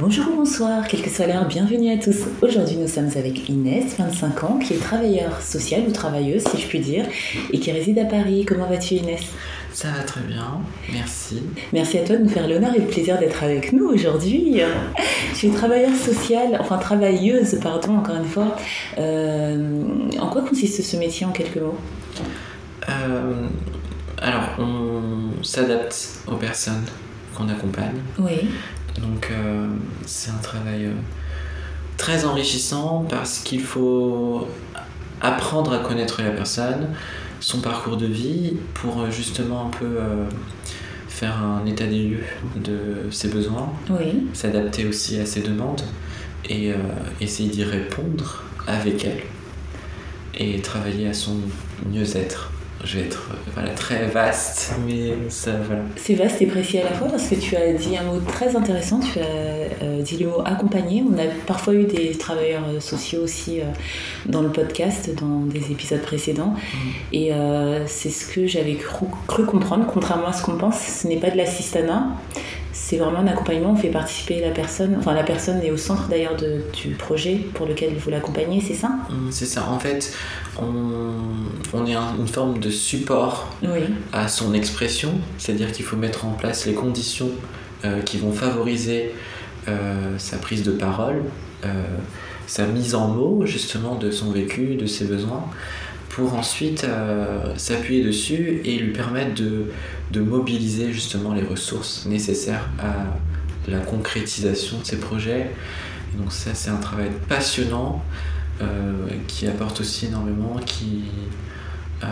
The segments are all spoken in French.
Bonjour ou bonsoir, quel que soit l'heure, bienvenue à tous. Aujourd'hui, nous sommes avec Inès, 25 ans, qui est travailleuse sociale ou travailleuse, si je puis dire, et qui réside à Paris. Comment vas-tu, Inès? Ça va très bien, merci. Merci à toi de nous faire l'honneur et le plaisir d'être avec nous aujourd'hui. Tu es travailleuse sociale, enfin travailleuse, pardon, encore une fois. Euh, en quoi consiste ce métier en quelques mots? Euh, alors, on s'adapte aux personnes qu'on accompagne. Oui. Donc, euh, c'est un travail euh, très enrichissant parce qu'il faut apprendre à connaître la personne, son parcours de vie, pour euh, justement un peu euh, faire un état des lieux de ses besoins, Oui. s'adapter aussi à ses demandes et euh, essayer d'y répondre avec elle et travailler à son mieux-être. Je vais être euh, voilà, très vaste, mais ça, voilà. C'est vaste et précis à la fois parce que tu as dit un mot très intéressant, tu as euh, dit le mot accompagner. On a parfois eu des travailleurs euh, sociaux aussi euh, dans le podcast, dans des épisodes précédents. Et euh, c'est ce que j'avais cru, cru comprendre, contrairement à ce qu'on pense, ce n'est pas de l'assistanat. C'est vraiment un accompagnement, on fait participer la personne, enfin la personne est au centre d'ailleurs du projet pour lequel vous l'accompagnez, c'est ça? Hum, C'est ça, en fait, on, on est un- une forme de support Oui, à son expression, c'est-à-dire qu'il faut mettre en place les conditions euh, qui vont favoriser euh, sa prise de parole, euh, sa mise en mots justement de son vécu, de ses besoins, pour ensuite euh, s'appuyer dessus et lui permettre de, de mobiliser justement les ressources nécessaires à la concrétisation de ses projets. Et donc ça c'est un travail passionnant euh, qui apporte aussi énormément, qui, euh,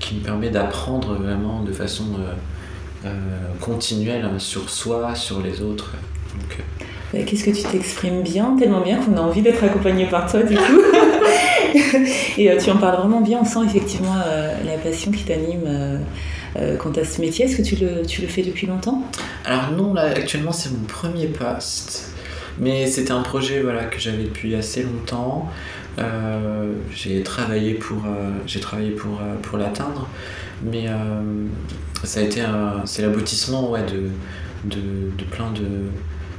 qui me permet d'apprendre vraiment de façon euh, continuelle sur soi, sur les autres. Donc, Euh, Qu'est-ce que tu t'exprimes bien, tellement bien qu'on a envie d'être accompagné par toi du coup. Et euh, tu en parles vraiment bien, on sent effectivement euh, la passion qui t'anime euh, quant à ce métier. Est-ce que tu le, fais depuis longtemps? Alors non, là actuellement c'est mon premier poste, mais c'était un projet voilà, que j'avais depuis assez longtemps. J'ai travaillé pour, pour, pour l'atteindre, mais ça a été c'est l'aboutissement ouais, de plein de,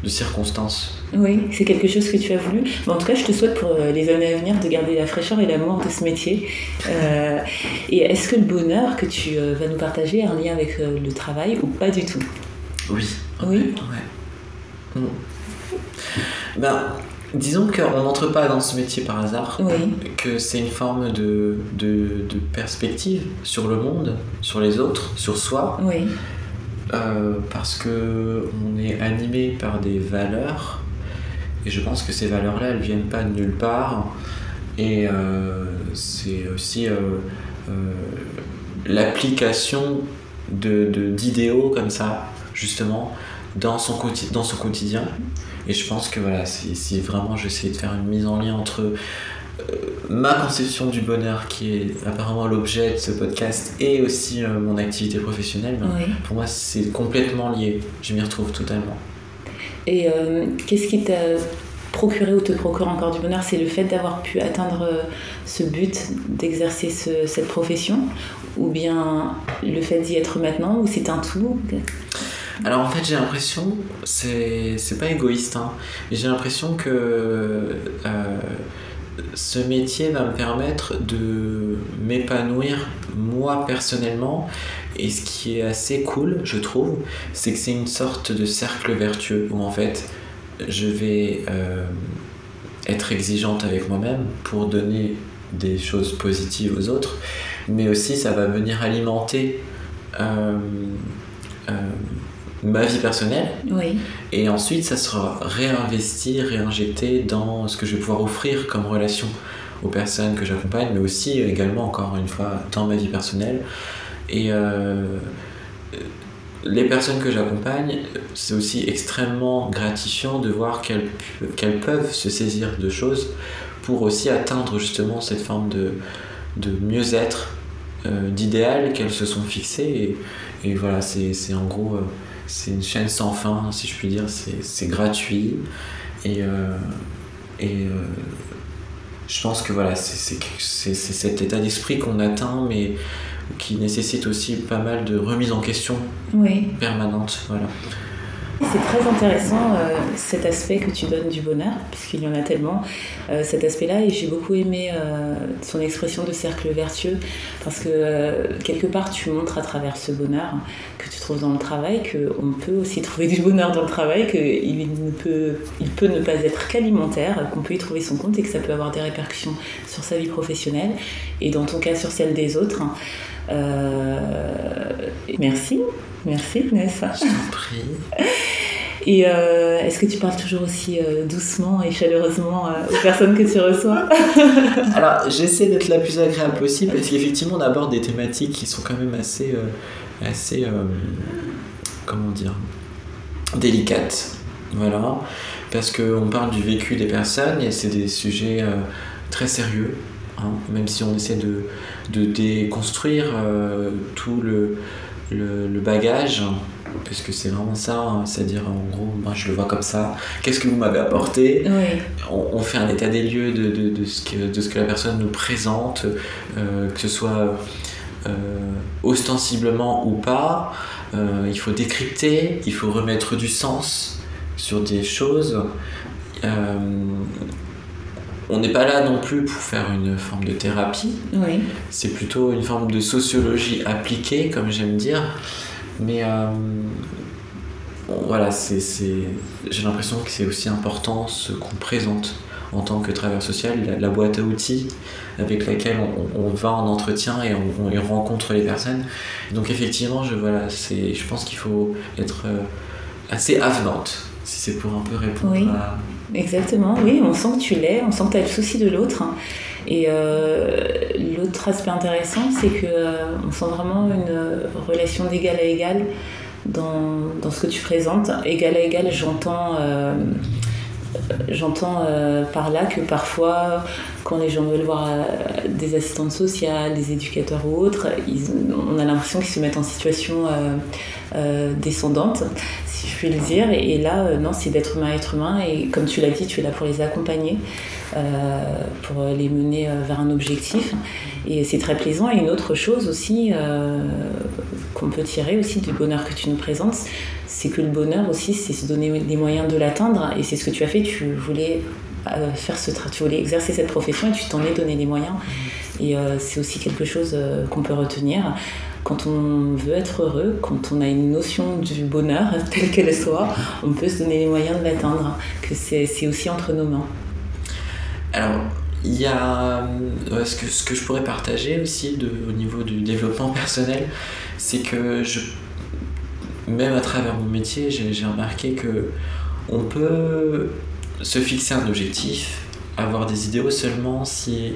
de circonstances. Oui, c'est quelque chose que tu as voulu. En tout cas, je te souhaite pour euh, les années à venir de garder la fraîcheur et l'amour de ce métier. Euh, et est-ce que le bonheur que tu euh, vas nous partager a un lien avec le travail ou pas du tout? Oui. Oui? Ouais. Ben, disons qu'on n'entre pas dans ce métier par hasard. Oui. que c'est une forme de, de, de perspective sur le monde, sur les autres, sur soi, Oui, euh, parce que on est animé par des valeurs, et je pense que ces valeurs-là, elles viennent pas de nulle part, et euh, c'est aussi euh, l'application de, de- d'idéaux comme ça, justement, dans son, dans son quotidien. Et je pense que voilà, si, si vraiment j'essaie de faire une mise en lien entre ma conception du bonheur, qui est apparemment l'objet de ce podcast, et aussi euh, mon activité professionnelle, ben, oui. pour moi c'est complètement lié. Je m'y retrouve totalement. Et euh, qu'est-ce qui t'a procuré ou te procure encore du bonheur? C'est le fait d'avoir pu atteindre euh, ce but d'exercer ce- cette profession? Ou bien le fait d'y être maintenant Ou c'est un tout? Alors en fait j'ai l'impression, c'est c'est pas égoïste, hein, mais j'ai l'impression que euh, ce métier va me permettre de m'épanouir moi personnellement. Et ce qui est assez cool, je trouve, c'est que c'est une sorte de cercle vertueux où en fait je vais euh, être exigeante avec moi-même pour donner des choses positives aux autres, mais aussi ça va venir alimenter euh, euh, ma vie personnelle Oui, et ensuite ça sera réinvesti, réinjecté dans ce que je vais pouvoir offrir comme relation aux personnes que j'accompagne, mais aussi également encore une fois dans ma vie personnelle. Et euh, les personnes que j'accompagne, c'est aussi extrêmement gratifiant de voir qu'elles peuvent se saisir de choses pour aussi atteindre justement cette forme de, de mieux-être, euh, d'idéal qu'elles se sont fixées. Et, et voilà, c'est c'est en gros euh, c'est une chaîne sans fin, si je puis dire. C'est gratuit. Et, et je pense que voilà, c'est cet état d'esprit qu'on atteint, mais qui nécessite aussi pas mal de remise en question oui. permanente. Voilà. C'est très intéressant euh, cet aspect que tu donnes du bonheur, puisqu'il y en a tellement, euh, cet aspect-là, et j'ai beaucoup aimé euh, son expression de cercle vertueux, parce que quelque part tu montres à travers ce bonheur que tu trouves dans le travail qu'on peut aussi trouver du bonheur dans le travail, qu'il peut, il peut ne pas être qu'alimentaire, qu'on peut y trouver son compte et que ça peut avoir des répercussions sur sa vie professionnelle, et dans ton cas sur celle des autres. merci. Merci Nessa. Je t'en prie. Et euh, est-ce que tu parles toujours aussi euh, doucement et chaleureusement euh, aux personnes que tu reçois? Alors, j'essaie d'être la plus agréable possible parce qu'effectivement, on aborde des thématiques qui sont quand même assez, assez comment dire, délicates. Voilà. Parce qu'on parle du vécu des personnes et c'est des sujets très sérieux. Hein, même si on essaie de, de déconstruire tout le, le, bagage, parce que c'est vraiment ça, hein, c'est-à-dire en gros, moi je le vois comme ça, qu'est-ce que vous m'avez apporté on, fait un état des lieux de, de, de, ce, que, de ce que la personne nous présente, euh, que ce soit euh, ostensiblement ou pas, euh, il faut décrypter, il faut remettre du sens sur des choses on n'est pas là non plus pour faire une forme de thérapie. Oui. C'est plutôt une forme de sociologie appliquée, comme j'aime dire. Mais euh, voilà, c'est, j'ai l'impression que c'est aussi important ce qu'on présente en tant que travailleur social, la, boîte à outils avec laquelle on, va en entretien et on, rencontre les personnes. Donc effectivement, je, voilà, je pense qu'il faut être euh, assez avenante, si c'est pour un peu répondre à Exactement, oui, on sent que tu l'es, on sent que tu as le souci de l'autre. Et euh, l'autre aspect intéressant, c'est qu'on euh, sent vraiment une relation d'égal à égal dans, dans, ce que tu présentes. Égal à égal, euh, j'entends par là que parfois, quand les gens veulent voir des assistantes sociales, des éducateurs ou autres, on a l'impression qu'ils se mettent en situation descendante si je puis le dire. Et, là, euh, non, c'est d'être humain à être humain. Et comme tu l'as dit, tu es là pour les accompagner, euh, pour les mener euh, vers un objectif. Et c'est très plaisant. Et une autre chose aussi qu'on peut tirer aussi du bonheur que tu nous présentes, c'est que le bonheur aussi, c'est se donner les moyens de l'atteindre. Et c'est ce que tu as fait. Tu voulais faire ce tu voulais exercer cette profession et tu t'en es donné les moyens. Et c'est aussi quelque chose qu'on peut retenir quand on veut être heureux, quand on a une notion du bonheur, telle qu'elle soit, on peut se donner les moyens de l'atteindre, que c'est aussi entre nos mains. Alors, il y a euh, ce, que, ce que je pourrais partager aussi au niveau du développement personnel, c'est que je, même à travers mon métier, j'ai remarqué que on peut se fixer un objectif, avoir des idéaux seulement si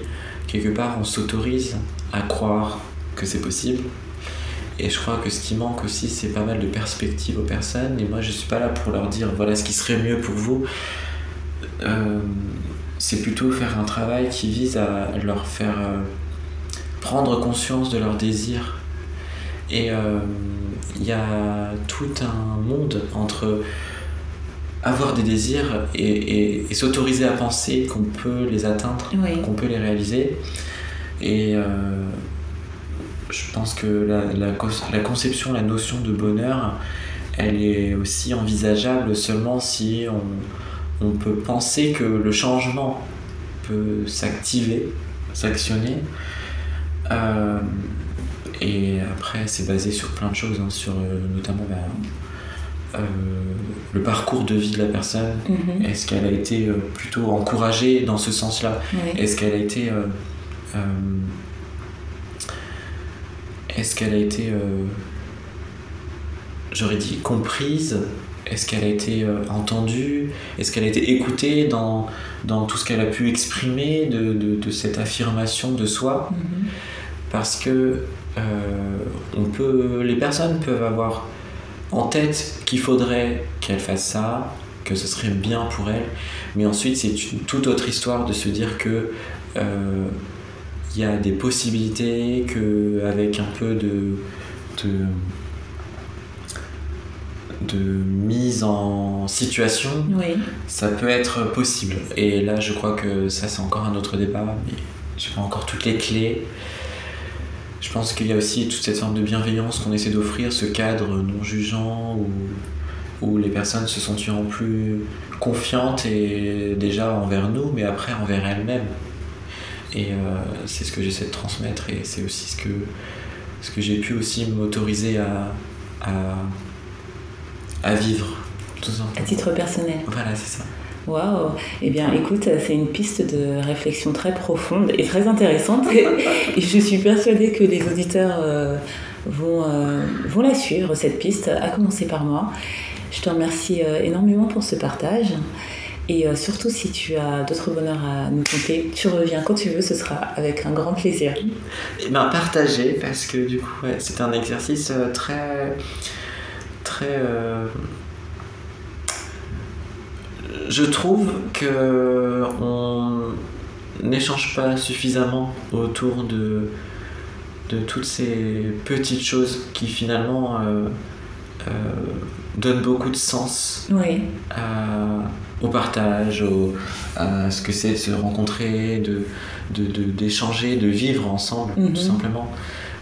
quelque part on s'autorise à croire que c'est possible, et je crois que ce qui manque aussi, c'est pas mal de perspectives aux personnes. Et moi, je suis pas là pour leur dire voilà ce qui serait mieux pour vous. Euh, c'est plutôt faire un travail qui vise à leur faire euh, prendre conscience de leurs désirs. Et euh, il y a tout un monde entre avoir des désirs et, s'autoriser à penser qu'on peut les atteindre, qu'on peut les réaliser. Et je pense que la, la, conception, la notion de bonheur, elle est aussi envisageable seulement si on, on peut penser que le changement peut s'activer, s'actionner. Euh, et après, c'est basé sur plein de choses, hein, sur euh, notamment ben, euh, le parcours de vie de la personne. Mm-hmm. Est-ce qu'elle a été plutôt encouragée dans ce sens-là Est-ce qu'elle a été est-ce qu'elle a été, euh, j'aurais dit, comprise Est-ce qu'elle a été euh, entendue Est-ce qu'elle a été écoutée dans, dans tout ce qu'elle a pu exprimer de, de, cette affirmation de soi mm-hmm. Parce que euh, on peut, les personnes peuvent avoir en tête qu'il faudrait qu'elle fasse ça, que ce serait bien pour elle, mais ensuite c'est une toute autre histoire de se dire que il y a des possibilités que avec un peu de, de mise en situation, Oui. ça peut être possible. Et là, je crois que ça, c'est encore un autre débat, mais je pas encore toutes les clés. Je pense qu'il y a aussi toute cette forme de bienveillance qu'on essaie d'offrir, ce cadre non jugeant où, où les personnes se sentiront plus confiantes et déjà envers nous, mais après envers elles-mêmes. Et euh, c'est ce que j'essaie de transmettre et c'est aussi ce que, ce que j'ai pu aussi m'autoriser à, à, à vivre, tout À titre personnel. Voilà, c'est ça. Waouh Eh bien, écoute, c'est une piste de réflexion très profonde et très intéressante. Et, je suis persuadée que les auditeurs euh, vont, euh, vont la suivre, cette piste, à commencer par moi. Je te remercie euh, énormément pour ce partage. Et surtout, si tu as d'autres bonheurs à nous conter, tu reviens quand tu veux, ce sera avec un grand plaisir. Et ben partager parce que du coup c'est un exercice très très je trouve que on n'échange pas suffisamment autour de de toutes ces petites choses qui finalement euh, euh, donnent beaucoup de sens Oui, à- au partage, au- à ce que c'est de se rencontrer, de, de, de- d'échanger, de vivre ensemble, Mhm. tout simplement.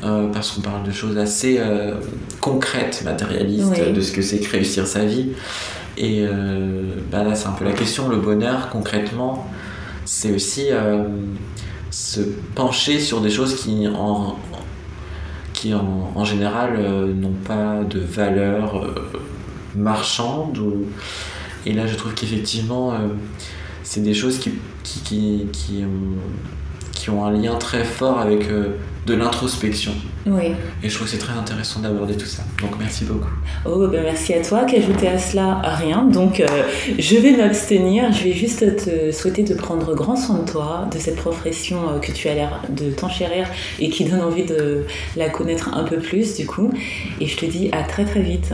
Euh, parce qu'on parle de choses assez concrètes, matérialistes, Oui. de ce que c'est que réussir sa vie. Et euh, bah là, c'est un peu la question. Le bonheur, concrètement, c'est aussi euh, se pencher sur des choses qui, en, qui en, général, euh, n'ont pas de valeur marchande. Et là, je trouve qu'effectivement, c'est des choses qui, qui, qui, qui ont, un lien très fort avec de l'introspection. Oui. Et je trouve que c'est très intéressant d'aborder tout ça. Donc, merci beaucoup. Oh, ben merci à toi. Qu'ajouter à cela Rien. Donc, euh, je vais m'abstenir. Je vais juste te souhaiter de prendre grand soin de toi, de cette profession euh, que tu as l'air de t'enchérir et qui donne envie de la connaître un peu plus, du coup. Et je te dis à très très vite.